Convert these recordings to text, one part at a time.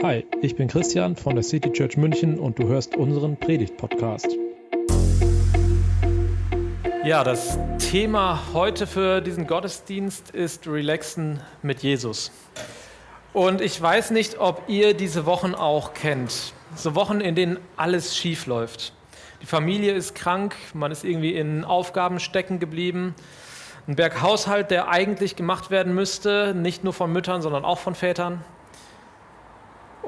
Hi, ich bin Christian von der City Church München und du hörst unseren Predigt-Podcast. Ja, das Thema heute für diesen Gottesdienst ist Relaxen mit Jesus. Und ich weiß nicht, ob ihr diese Wochen auch kennt. So Wochen, in denen alles schief läuft. Die Familie ist krank, man ist irgendwie in Aufgaben stecken geblieben. Ein Berghaushalt, der eigentlich gemacht werden müsste, nicht nur von Müttern, sondern auch von Vätern.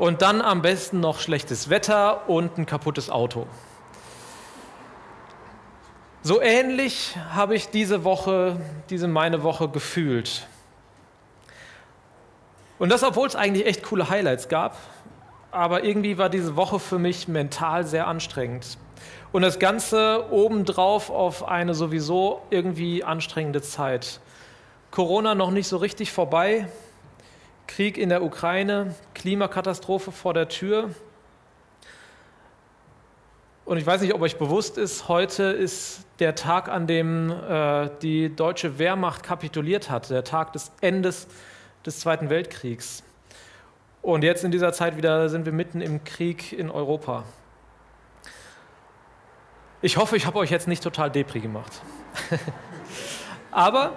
Und dann am besten noch schlechtes Wetter und ein kaputtes Auto. So ähnlich habe ich diese Woche, diese meine Woche gefühlt. Und das, obwohl es eigentlich echt coole Highlights gab, aber irgendwie war diese Woche für mich mental sehr anstrengend. Und das Ganze obendrauf auf eine sowieso irgendwie anstrengende Zeit. Corona noch nicht so richtig vorbei, Krieg in der Ukraine, Klimakatastrophe vor der Tür. Und ich weiß nicht, ob euch bewusst ist, heute ist der Tag, an dem äh, die deutsche Wehrmacht kapituliert hat, der Tag des Endes des Zweiten Weltkriegs. Und jetzt in dieser Zeit wieder sind wir mitten im Krieg in Europa. Ich hoffe, ich habe euch jetzt nicht total depri gemacht. Aber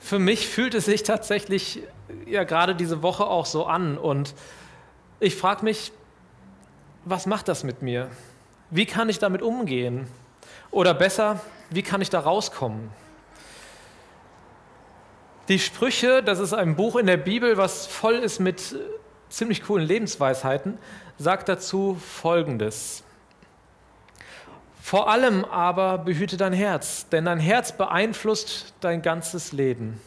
für mich fühlt es sich tatsächlich ja gerade diese Woche auch so an. Und ich frage mich, was macht das mit mir? Wie kann ich damit umgehen? Oder besser, wie kann ich da rauskommen? Die Sprüche, das ist ein Buch in der Bibel, was voll ist mit ziemlich coolen Lebensweisheiten, sagt dazu Folgendes. Vor allem aber behüte dein Herz, denn dein Herz beeinflusst dein ganzes Leben.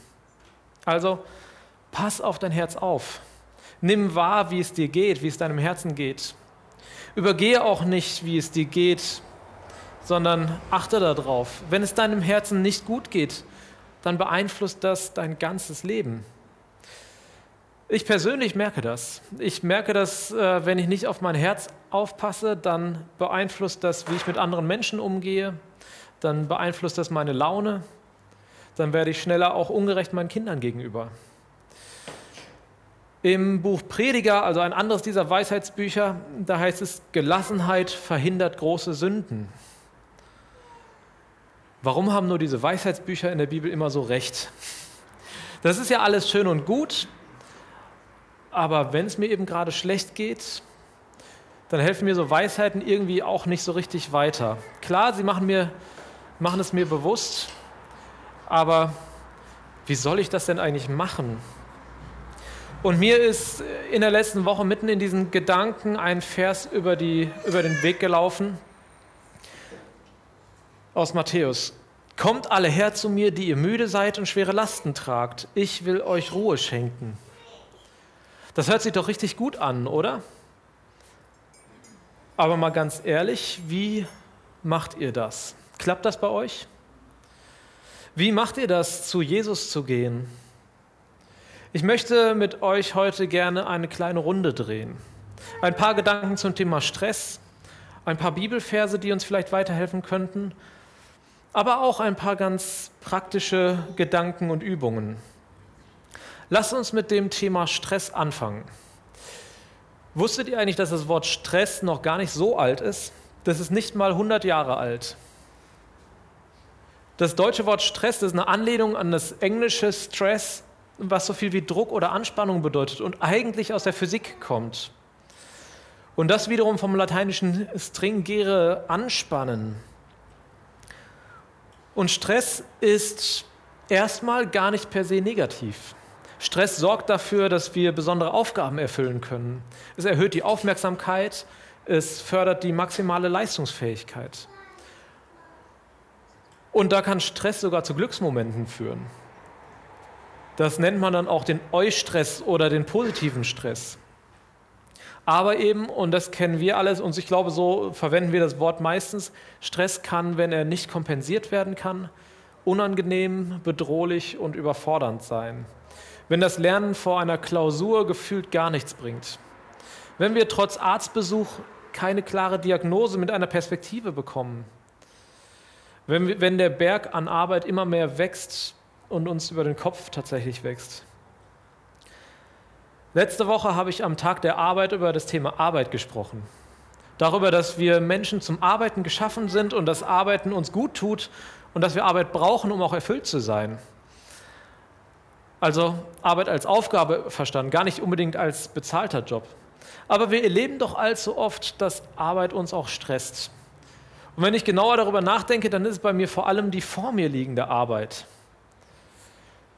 Also pass auf dein Herz auf. Nimm wahr, wie es dir geht, wie es deinem Herzen geht. Übergehe auch nicht, wie es dir geht, sondern achte darauf. Wenn es deinem Herzen nicht gut geht, dann beeinflusst das dein ganzes Leben. Ich persönlich merke das. Ich merke das, äh, wenn ich nicht auf mein Herz aufpasse, dann beeinflusst das, wie ich mit anderen Menschen umgehe, dann beeinflusst das meine Laune, dann werde ich schneller auch ungerecht meinen Kindern gegenüber. Im Buch Prediger, also ein anderes dieser Weisheitsbücher, da heißt es, Gelassenheit verhindert große Sünden. Warum haben nur diese Weisheitsbücher in der Bibel immer so recht? Das ist ja alles schön und gut, aber wenn es mir eben gerade schlecht geht, dann helfen mir so Weisheiten irgendwie auch nicht so richtig weiter. Klar, sie machen, mir, machen es mir bewusst, aber wie soll ich das denn eigentlich machen? Und mir ist in der letzten Woche mitten in diesen Gedanken ein Vers über, die, über den Weg gelaufen aus Matthäus. Kommt alle her zu mir, die ihr müde seid und schwere Lasten tragt. Ich will euch Ruhe schenken. Das hört sich doch richtig gut an, oder? Aber mal ganz ehrlich, wie macht ihr das? Klappt das bei euch? Wie macht ihr das, zu Jesus zu gehen? Ich möchte mit euch heute gerne eine kleine Runde drehen. Ein paar Gedanken zum Thema Stress, ein paar Bibelverse, die uns vielleicht weiterhelfen könnten, aber auch ein paar ganz praktische Gedanken und Übungen. Lasst uns mit dem Thema Stress anfangen. Wusstet ihr eigentlich, dass das Wort Stress noch gar nicht so alt ist? Das ist nicht mal 100 Jahre alt. Das deutsche Wort Stress ist eine Anlehnung an das englische Stress, was so viel wie Druck oder Anspannung bedeutet und eigentlich aus der Physik kommt. Und das wiederum vom lateinischen stringere anspannen. Und Stress ist erstmal gar nicht per se negativ. Stress sorgt dafür, dass wir besondere Aufgaben erfüllen können. Es erhöht die Aufmerksamkeit, es fördert die maximale Leistungsfähigkeit. Und da kann Stress sogar zu Glücksmomenten führen. Das nennt man dann auch den Eustress oder den positiven Stress. Aber eben, und das kennen wir alles, und ich glaube, so verwenden wir das Wort meistens, Stress kann, wenn er nicht kompensiert werden kann, unangenehm, bedrohlich und überfordernd sein. Wenn das Lernen vor einer Klausur gefühlt gar nichts bringt. Wenn wir trotz Arztbesuch keine klare Diagnose mit einer Perspektive bekommen. Wenn, wenn der Berg an Arbeit immer mehr wächst und uns über den Kopf tatsächlich wächst. Letzte Woche habe ich am Tag der Arbeit über das Thema Arbeit gesprochen. Darüber, dass wir Menschen zum Arbeiten geschaffen sind und dass Arbeiten uns gut tut und dass wir Arbeit brauchen, um auch erfüllt zu sein. Also Arbeit als Aufgabe verstanden, gar nicht unbedingt als bezahlter Job. Aber wir erleben doch allzu oft, dass Arbeit uns auch stresst. Und wenn ich genauer darüber nachdenke, dann ist es bei mir vor allem die vor mir liegende Arbeit.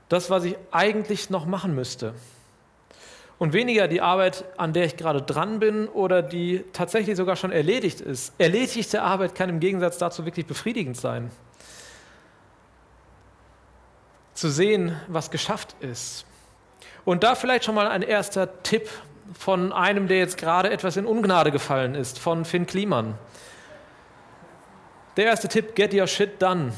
Das, was ich eigentlich noch machen müsste und weniger die Arbeit, an der ich gerade dran bin oder die tatsächlich sogar schon erledigt ist. Erledigte Arbeit kann im Gegensatz dazu wirklich befriedigend sein. Zu sehen, was geschafft ist. Und da vielleicht schon mal ein erster Tipp von einem, der jetzt gerade etwas in Ungnade gefallen ist, von Finn Kliman. Der erste Tipp, get your shit done.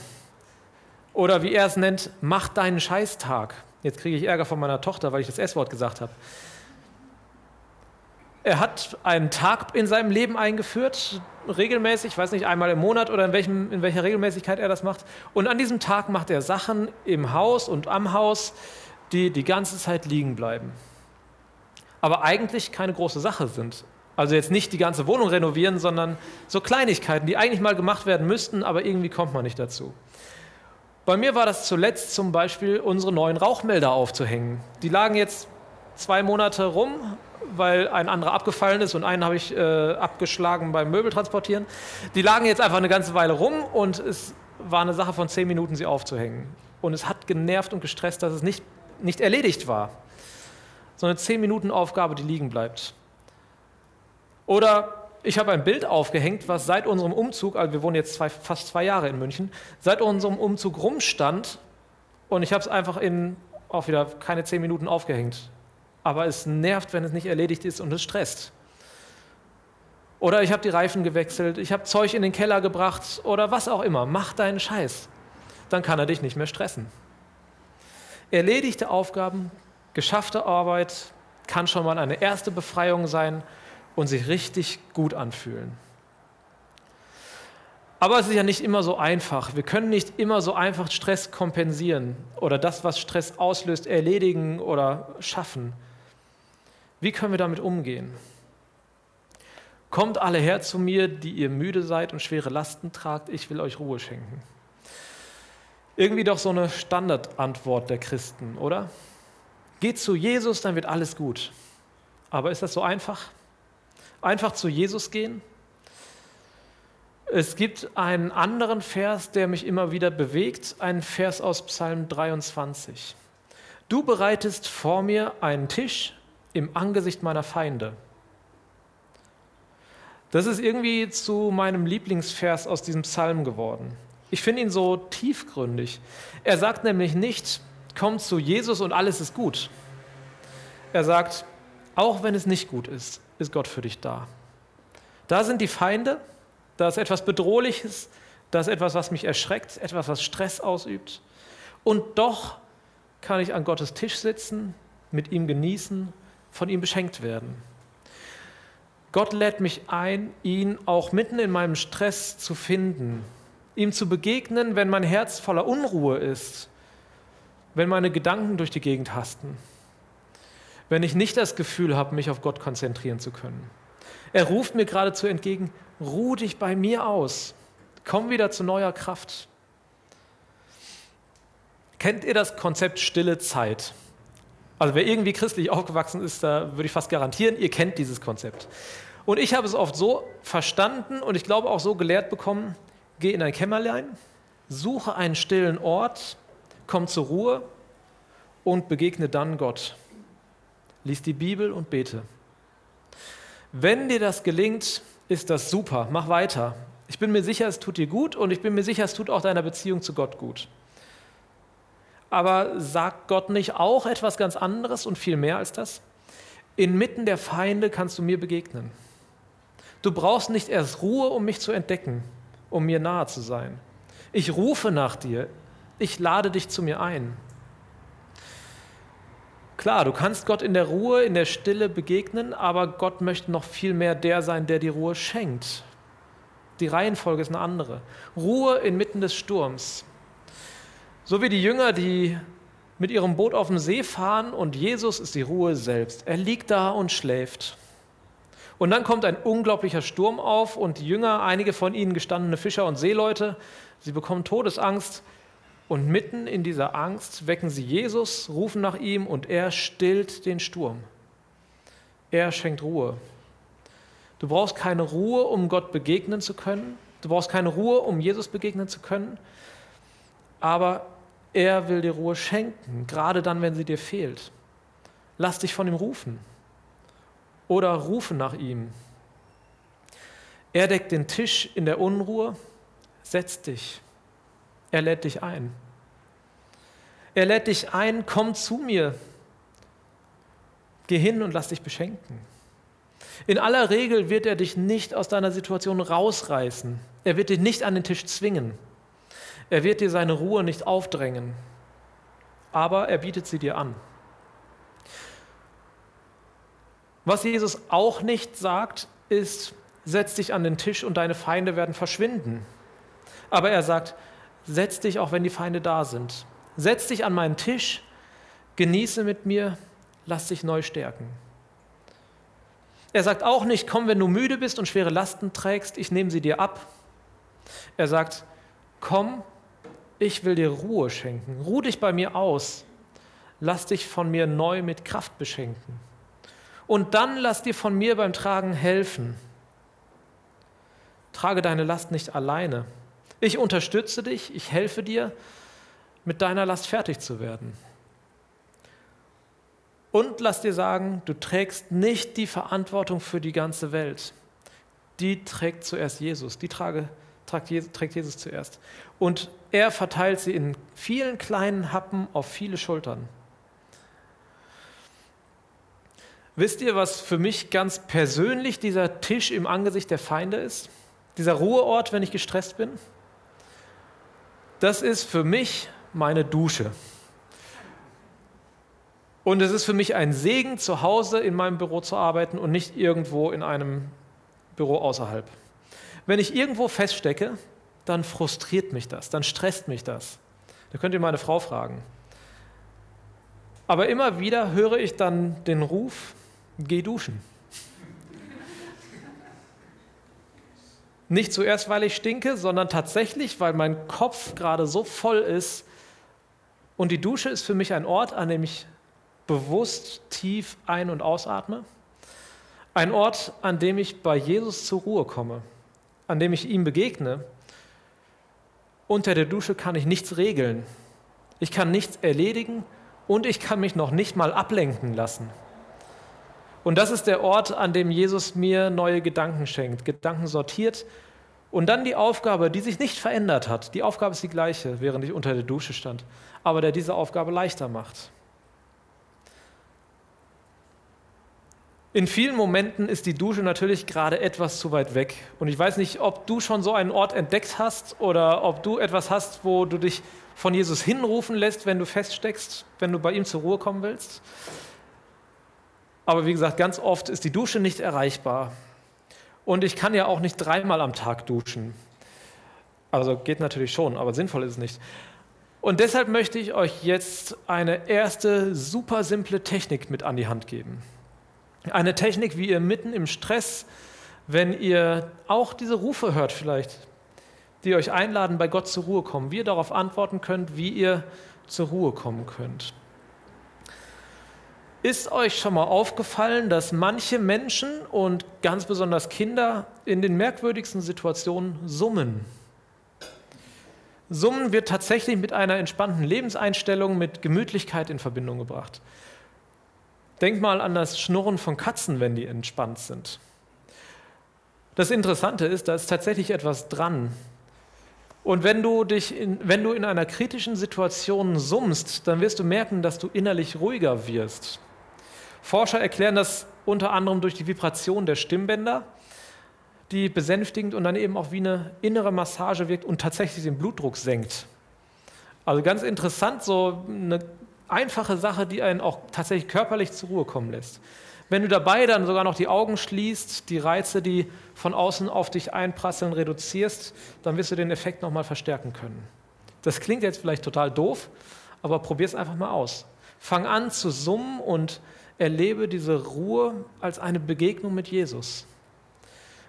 Oder wie er es nennt, mach deinen Scheißtag. Jetzt kriege ich Ärger von meiner Tochter, weil ich das S-Wort gesagt habe. Er hat einen Tag in seinem Leben eingeführt, regelmäßig, ich weiß nicht, einmal im Monat oder in, welchem, in welcher Regelmäßigkeit er das macht. Und an diesem Tag macht er Sachen im Haus und am Haus, die die ganze Zeit liegen bleiben. Aber eigentlich keine große Sache sind. Also jetzt nicht die ganze Wohnung renovieren, sondern so Kleinigkeiten, die eigentlich mal gemacht werden müssten, aber irgendwie kommt man nicht dazu. Bei mir war das zuletzt zum Beispiel, unsere neuen Rauchmelder aufzuhängen. Die lagen jetzt zwei Monate rum, weil ein anderer abgefallen ist und einen habe ich äh, abgeschlagen beim Möbeltransportieren. Die lagen jetzt einfach eine ganze Weile rum und es war eine Sache von zehn Minuten, sie aufzuhängen. Und es hat genervt und gestresst, dass es nicht, nicht erledigt war. So eine zehn Minuten Aufgabe, die liegen bleibt. Oder ich habe ein Bild aufgehängt, was seit unserem Umzug, also wir wohnen jetzt zwei, fast zwei Jahre in München, seit unserem Umzug rumstand und ich habe es einfach in auch wieder keine zehn Minuten aufgehängt aber es nervt, wenn es nicht erledigt ist und es stresst. Oder ich habe die Reifen gewechselt, ich habe Zeug in den Keller gebracht oder was auch immer. Mach deinen Scheiß. Dann kann er dich nicht mehr stressen. Erledigte Aufgaben, geschaffte Arbeit kann schon mal eine erste Befreiung sein und sich richtig gut anfühlen. Aber es ist ja nicht immer so einfach. Wir können nicht immer so einfach Stress kompensieren oder das, was Stress auslöst, erledigen oder schaffen. Wie können wir damit umgehen? Kommt alle her zu mir, die ihr müde seid und schwere Lasten tragt, ich will euch Ruhe schenken. Irgendwie doch so eine Standardantwort der Christen, oder? Geht zu Jesus, dann wird alles gut. Aber ist das so einfach? Einfach zu Jesus gehen? Es gibt einen anderen Vers, der mich immer wieder bewegt, einen Vers aus Psalm 23. Du bereitest vor mir einen Tisch im Angesicht meiner Feinde. Das ist irgendwie zu meinem Lieblingsvers aus diesem Psalm geworden. Ich finde ihn so tiefgründig. Er sagt nämlich nicht, komm zu Jesus und alles ist gut. Er sagt, auch wenn es nicht gut ist, ist Gott für dich da. Da sind die Feinde, da ist etwas Bedrohliches, da ist etwas, was mich erschreckt, etwas, was Stress ausübt. Und doch kann ich an Gottes Tisch sitzen, mit ihm genießen von ihm beschenkt werden. Gott lädt mich ein, ihn auch mitten in meinem Stress zu finden, ihm zu begegnen, wenn mein Herz voller Unruhe ist, wenn meine Gedanken durch die Gegend hasten, wenn ich nicht das Gefühl habe, mich auf Gott konzentrieren zu können. Er ruft mir geradezu entgegen, ruh dich bei mir aus, komm wieder zu neuer Kraft. Kennt ihr das Konzept stille Zeit? Also wer irgendwie christlich aufgewachsen ist, da würde ich fast garantieren, ihr kennt dieses Konzept. Und ich habe es oft so verstanden und ich glaube auch so gelehrt bekommen, geh in ein Kämmerlein, suche einen stillen Ort, komm zur Ruhe und begegne dann Gott. Lies die Bibel und bete. Wenn dir das gelingt, ist das super, mach weiter. Ich bin mir sicher, es tut dir gut und ich bin mir sicher, es tut auch deiner Beziehung zu Gott gut. Aber sagt Gott nicht auch etwas ganz anderes und viel mehr als das? Inmitten der Feinde kannst du mir begegnen. Du brauchst nicht erst Ruhe, um mich zu entdecken, um mir nahe zu sein. Ich rufe nach dir, ich lade dich zu mir ein. Klar, du kannst Gott in der Ruhe, in der Stille begegnen, aber Gott möchte noch viel mehr der sein, der die Ruhe schenkt. Die Reihenfolge ist eine andere. Ruhe inmitten des Sturms. So wie die Jünger, die mit ihrem Boot auf dem See fahren und Jesus ist die Ruhe selbst. Er liegt da und schläft. Und dann kommt ein unglaublicher Sturm auf und die Jünger, einige von ihnen gestandene Fischer und Seeleute, sie bekommen Todesangst und mitten in dieser Angst wecken sie Jesus, rufen nach ihm und er stillt den Sturm. Er schenkt Ruhe. Du brauchst keine Ruhe, um Gott begegnen zu können. Du brauchst keine Ruhe, um Jesus begegnen zu können. Aber er will dir Ruhe schenken, gerade dann, wenn sie dir fehlt. Lass dich von ihm rufen oder rufe nach ihm. Er deckt den Tisch in der Unruhe, setz dich. Er lädt dich ein. Er lädt dich ein, komm zu mir. Geh hin und lass dich beschenken. In aller Regel wird er dich nicht aus deiner Situation rausreißen. Er wird dich nicht an den Tisch zwingen. Er wird dir seine Ruhe nicht aufdrängen. Aber er bietet sie dir an. Was Jesus auch nicht sagt, ist, setz dich an den Tisch und deine Feinde werden verschwinden. Aber er sagt, setz dich auch, wenn die Feinde da sind. Setz dich an meinen Tisch, genieße mit mir, lass dich neu stärken. Er sagt auch nicht, komm, wenn du müde bist und schwere Lasten trägst, ich nehme sie dir ab. Er sagt, komm, ich will dir Ruhe schenken. Ruh dich bei mir aus. Lass dich von mir neu mit Kraft beschenken und dann lass dir von mir beim Tragen helfen. Trage deine Last nicht alleine. Ich unterstütze dich, ich helfe dir, mit deiner Last fertig zu werden. Und lass dir sagen, du trägst nicht die Verantwortung für die ganze Welt. Die trägt zuerst Jesus, die trage, trägt, Jesus, trägt Jesus zuerst. Und er verteilt sie in vielen kleinen Happen auf viele Schultern. Wisst ihr, was für mich ganz persönlich dieser Tisch im Angesicht der Feinde ist? Dieser Ruheort, wenn ich gestresst bin? Das ist für mich meine Dusche. Und es ist für mich ein Segen, zu Hause in meinem Büro zu arbeiten und nicht irgendwo in einem Büro außerhalb. Wenn ich irgendwo feststecke, dann frustriert mich das, dann stresst mich das. Da könnt ihr meine Frau fragen. Aber immer wieder höre ich dann den Ruf, geh duschen. Nicht zuerst, weil ich stinke, sondern tatsächlich, weil mein Kopf gerade so voll ist. Und die Dusche ist für mich ein Ort, an dem ich bewusst tief ein- und ausatme. Ein Ort, an dem ich bei Jesus zur Ruhe komme, an dem ich ihm begegne. Unter der Dusche kann ich nichts regeln. Ich kann nichts erledigen und ich kann mich noch nicht mal ablenken lassen. Und das ist der Ort, an dem Jesus mir neue Gedanken schenkt, Gedanken sortiert. Und dann die Aufgabe, die sich nicht verändert hat. Die Aufgabe ist die gleiche, während ich unter der Dusche stand, aber der diese Aufgabe leichter macht. In vielen Momenten ist die Dusche natürlich gerade etwas zu weit weg. Und ich weiß nicht, ob du schon so einen Ort entdeckt hast oder ob du etwas hast, wo du dich von Jesus hinrufen lässt, wenn du feststeckst, wenn du bei ihm zur Ruhe kommen willst. Aber wie gesagt, ganz oft ist die Dusche nicht erreichbar. Und ich kann ja auch nicht dreimal am Tag duschen. Also geht natürlich schon, aber sinnvoll ist es nicht. Und deshalb möchte ich euch jetzt eine erste super simple Technik mit an die Hand geben. Eine Technik, wie ihr mitten im Stress, wenn ihr auch diese Rufe hört vielleicht, die euch einladen, bei Gott zur Ruhe kommen, wie ihr darauf antworten könnt, wie ihr zur Ruhe kommen könnt. Ist euch schon mal aufgefallen, dass manche Menschen und ganz besonders Kinder in den merkwürdigsten Situationen summen? Summen wird tatsächlich mit einer entspannten Lebenseinstellung, mit Gemütlichkeit in Verbindung gebracht. Denkt mal an das Schnurren von Katzen, wenn die entspannt sind. Das Interessante ist, da ist tatsächlich etwas dran. Und wenn du, dich in, wenn du in einer kritischen Situation summst, dann wirst du merken, dass du innerlich ruhiger wirst. Forscher erklären das unter anderem durch die Vibration der Stimmbänder, die besänftigend und dann eben auch wie eine innere Massage wirkt und tatsächlich den Blutdruck senkt. Also ganz interessant, so eine einfache Sache, die einen auch tatsächlich körperlich zur Ruhe kommen lässt. Wenn du dabei dann sogar noch die Augen schließt, die Reize, die von außen auf dich einprasseln, reduzierst, dann wirst du den Effekt nochmal verstärken können. Das klingt jetzt vielleicht total doof, aber probier es einfach mal aus. Fang an zu summen und erlebe diese Ruhe als eine Begegnung mit Jesus.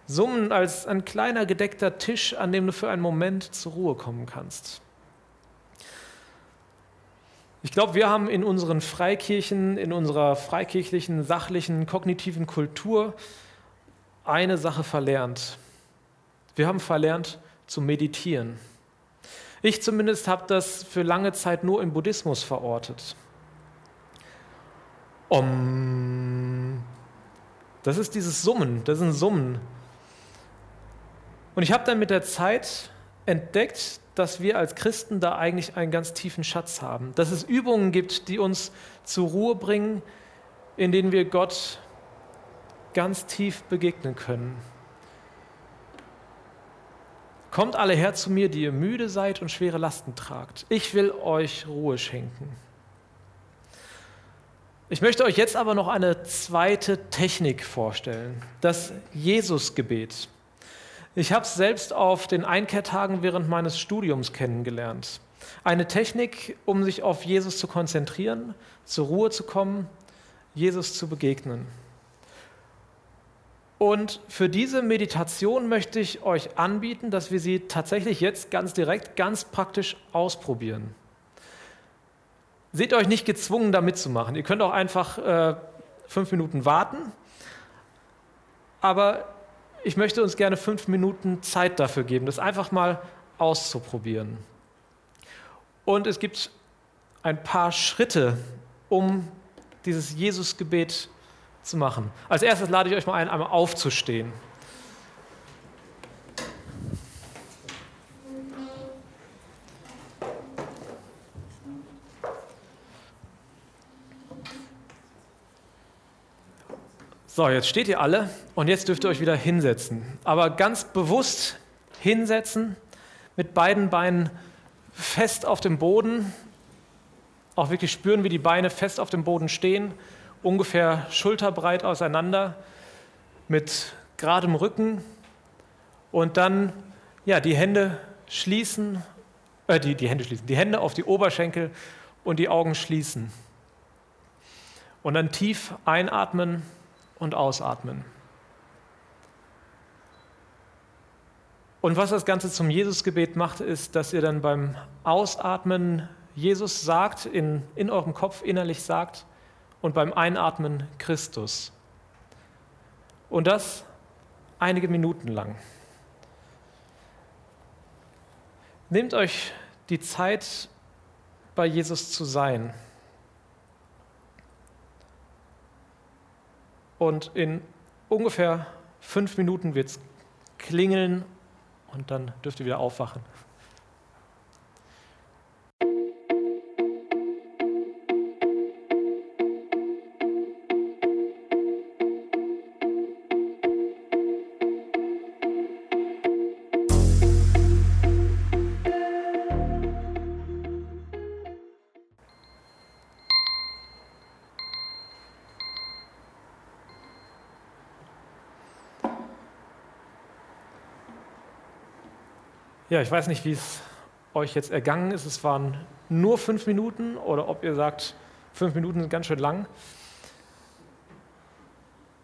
Summen als ein kleiner gedeckter Tisch, an dem du für einen Moment zur Ruhe kommen kannst. Ich glaube, wir haben in unseren Freikirchen, in unserer freikirchlichen, sachlichen, kognitiven Kultur eine Sache verlernt. Wir haben verlernt zu meditieren. Ich zumindest habe das für lange Zeit nur im Buddhismus verortet. Om. Das ist dieses Summen, das ist ein Summen. Und ich habe dann mit der Zeit entdeckt, dass wir als Christen da eigentlich einen ganz tiefen Schatz haben. Dass es Übungen gibt, die uns zur Ruhe bringen, in denen wir Gott ganz tief begegnen können. Kommt alle her zu mir, die ihr müde seid und schwere Lasten tragt. Ich will euch Ruhe schenken. Ich möchte euch jetzt aber noch eine zweite Technik vorstellen, das Jesusgebet. Ich habe es selbst auf den Einkehrtagen während meines Studiums kennengelernt. Eine Technik, um sich auf Jesus zu konzentrieren, zur Ruhe zu kommen, Jesus zu begegnen. Und für diese Meditation möchte ich euch anbieten, dass wir sie tatsächlich jetzt ganz direkt, ganz praktisch ausprobieren. Seht euch nicht gezwungen, da mitzumachen. Ihr könnt auch einfach äh, fünf Minuten warten. Aber ich möchte uns gerne fünf Minuten Zeit dafür geben, das einfach mal auszuprobieren. Und es gibt ein paar Schritte, um dieses Jesusgebet zu machen. Als erstes lade ich euch mal ein, einmal aufzustehen. So, jetzt steht ihr alle und jetzt dürft ihr euch wieder hinsetzen. Aber ganz bewusst hinsetzen, mit beiden Beinen fest auf dem Boden, auch wirklich spüren, wie die Beine fest auf dem Boden stehen, ungefähr schulterbreit auseinander, mit geradem Rücken und dann ja, die Hände schließen, äh, die, die Hände schließen, die Hände auf die Oberschenkel und die Augen schließen. Und dann tief einatmen und ausatmen. Und was das Ganze zum Jesusgebet macht, ist, dass ihr dann beim Ausatmen Jesus sagt, in, in eurem Kopf innerlich sagt, und beim Einatmen Christus. Und das einige Minuten lang. Nehmt euch die Zeit, bei Jesus zu sein. Und in ungefähr fünf Minuten wird es klingeln und dann dürft ihr wieder aufwachen. Ja, ich weiß nicht, wie es euch jetzt ergangen ist. Es waren nur fünf Minuten oder ob ihr sagt, fünf Minuten sind ganz schön lang.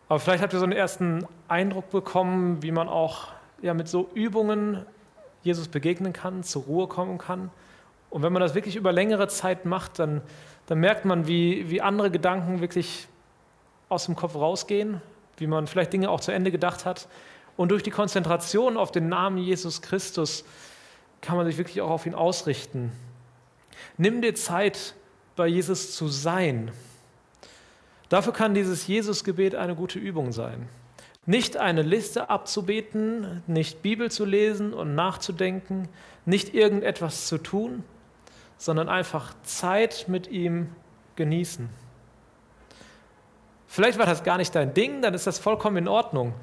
Aber vielleicht habt ihr so einen ersten Eindruck bekommen, wie man auch ja, mit so Übungen Jesus begegnen kann, zur Ruhe kommen kann. Und wenn man das wirklich über längere Zeit macht, dann, dann merkt man, wie, wie andere Gedanken wirklich aus dem Kopf rausgehen, wie man vielleicht Dinge auch zu Ende gedacht hat und durch die Konzentration auf den Namen Jesus Christus kann man sich wirklich auch auf ihn ausrichten. Nimm dir Zeit, bei Jesus zu sein. Dafür kann dieses Jesusgebet eine gute Übung sein. Nicht eine Liste abzubeten, nicht Bibel zu lesen und nachzudenken, nicht irgendetwas zu tun, sondern einfach Zeit mit ihm genießen. Vielleicht war das gar nicht dein Ding, dann ist das vollkommen in Ordnung.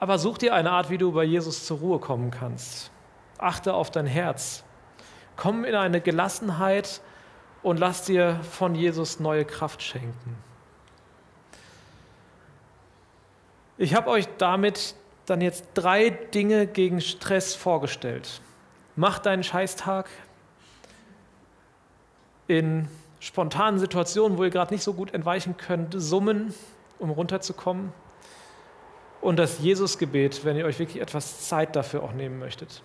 Aber such dir eine Art, wie du bei Jesus zur Ruhe kommen kannst. Achte auf dein Herz. Komm in eine Gelassenheit und lass dir von Jesus neue Kraft schenken. Ich habe euch damit dann jetzt drei Dinge gegen Stress vorgestellt. Mach deinen Scheißtag. in spontanen Situationen, wo ihr gerade nicht so gut entweichen könnt, summen, um runterzukommen. Und das Jesusgebet, wenn ihr euch wirklich etwas Zeit dafür auch nehmen möchtet.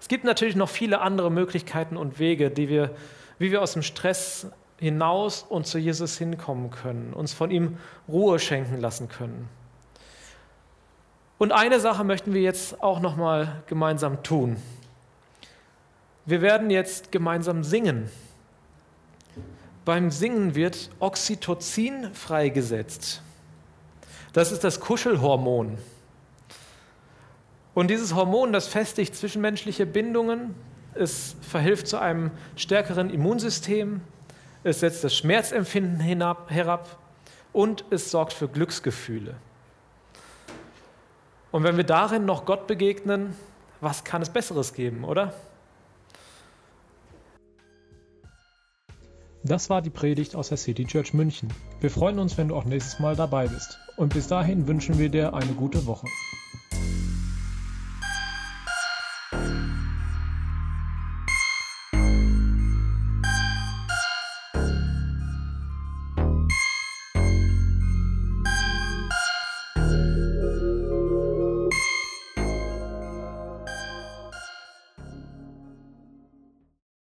Es gibt natürlich noch viele andere Möglichkeiten und Wege, die wir, wie wir aus dem Stress hinaus und zu Jesus hinkommen können, uns von ihm Ruhe schenken lassen können. Und eine Sache möchten wir jetzt auch noch mal gemeinsam tun. Wir werden jetzt gemeinsam singen. Beim Singen wird Oxytocin freigesetzt. Das ist das Kuschelhormon. Und dieses Hormon, das festigt zwischenmenschliche Bindungen, es verhilft zu einem stärkeren Immunsystem, es setzt das Schmerzempfinden hinab, herab und es sorgt für Glücksgefühle. Und wenn wir darin noch Gott begegnen, was kann es Besseres geben, oder? Das war die Predigt aus der City Church München. Wir freuen uns, wenn du auch nächstes Mal dabei bist. Und bis dahin wünschen wir dir eine gute Woche.